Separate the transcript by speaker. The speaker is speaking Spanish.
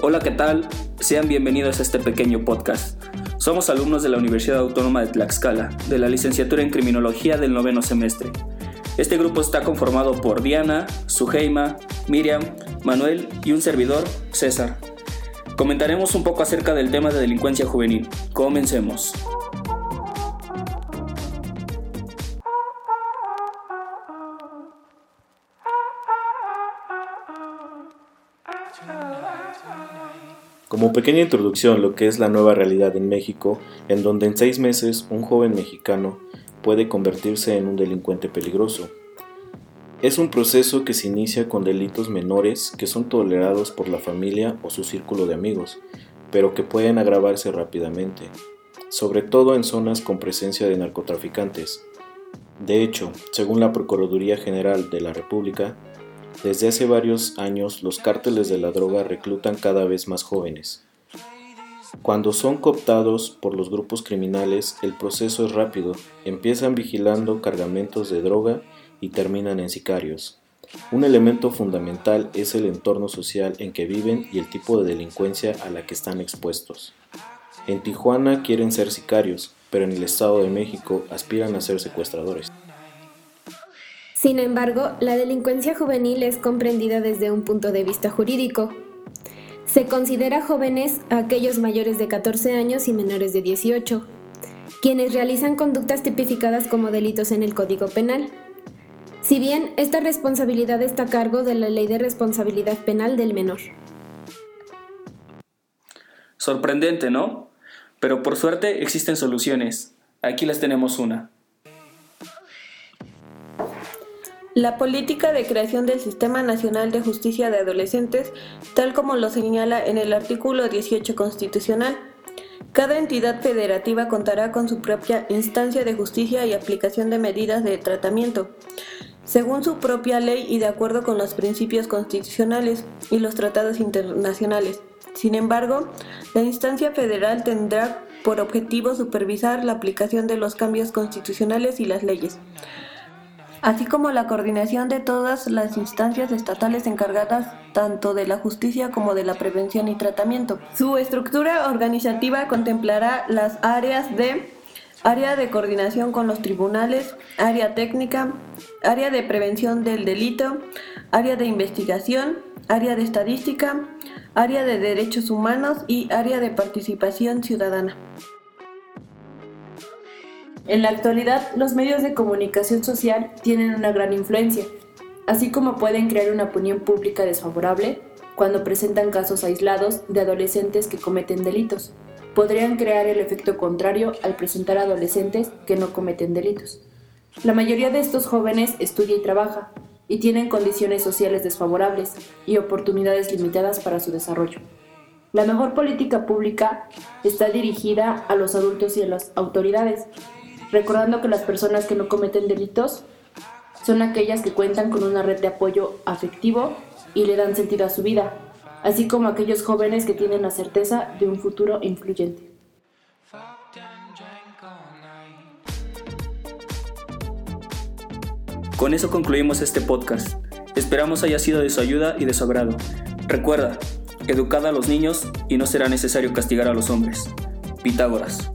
Speaker 1: Hola, ¿qué tal? Sean bienvenidos a este pequeño podcast. Somos alumnos de la Universidad Autónoma de Tlaxcala, de la licenciatura en Criminología del noveno semestre. Este grupo está conformado por Diana, Suheima, Miriam, Manuel y un servidor, César. Comentaremos un poco acerca del tema de delincuencia juvenil. Comencemos.
Speaker 2: Como pequeña introducción lo que es la nueva realidad en México, en donde en seis meses un joven mexicano puede convertirse en un delincuente peligroso. Es un proceso que se inicia con delitos menores que son tolerados por la familia o su círculo de amigos, pero que pueden agravarse rápidamente, sobre todo en zonas con presencia de narcotraficantes. De hecho, según la Procuraduría General de la República, desde hace varios años los cárteles de la droga reclutan cada vez más jóvenes. Cuando son cooptados por los grupos criminales, el proceso es rápido. Empiezan vigilando cargamentos de droga y terminan en sicarios. Un elemento fundamental es el entorno social en que viven y el tipo de delincuencia a la que están expuestos. En Tijuana quieren ser sicarios, pero en el Estado de México aspiran a ser secuestradores.
Speaker 3: Sin embargo, la delincuencia juvenil es comprendida desde un punto de vista jurídico. Se considera jóvenes a aquellos mayores de 14 años y menores de 18, quienes realizan conductas tipificadas como delitos en el Código Penal. Si bien esta responsabilidad está a cargo de la Ley de Responsabilidad Penal del Menor.
Speaker 1: Sorprendente, ¿no? Pero por suerte existen soluciones. Aquí les tenemos una.
Speaker 4: La política de creación del Sistema Nacional de Justicia de Adolescentes, tal como lo señala en el artículo 18 constitucional, cada entidad federativa contará con su propia instancia de justicia y aplicación de medidas de tratamiento, según su propia ley y de acuerdo con los principios constitucionales y los tratados internacionales. Sin embargo, la instancia federal tendrá por objetivo supervisar la aplicación de los cambios constitucionales y las leyes así como la coordinación de todas las instancias estatales encargadas tanto de la justicia como de la prevención y tratamiento. Su estructura organizativa contemplará las áreas de área de coordinación con los tribunales, área técnica, área de prevención del delito, área de investigación, área de estadística, área de derechos humanos y área de participación ciudadana.
Speaker 5: En la actualidad, los medios de comunicación social tienen una gran influencia, así como pueden crear una opinión pública desfavorable cuando presentan casos aislados de adolescentes que cometen delitos. Podrían crear el efecto contrario al presentar adolescentes que no cometen delitos. La mayoría de estos jóvenes estudia y trabaja, y tienen condiciones sociales desfavorables y oportunidades limitadas para su desarrollo. La mejor política pública está dirigida a los adultos y a las autoridades, recordando que las personas que no cometen delitos son aquellas que cuentan con una red de apoyo afectivo y le dan sentido a su vida, así como aquellos jóvenes que tienen la certeza de un futuro influyente.
Speaker 1: Con eso concluimos este podcast. Esperamos haya sido de su ayuda y de su agrado. Recuerda, educad a los niños y no será necesario castigar a los hombres. Pitágoras.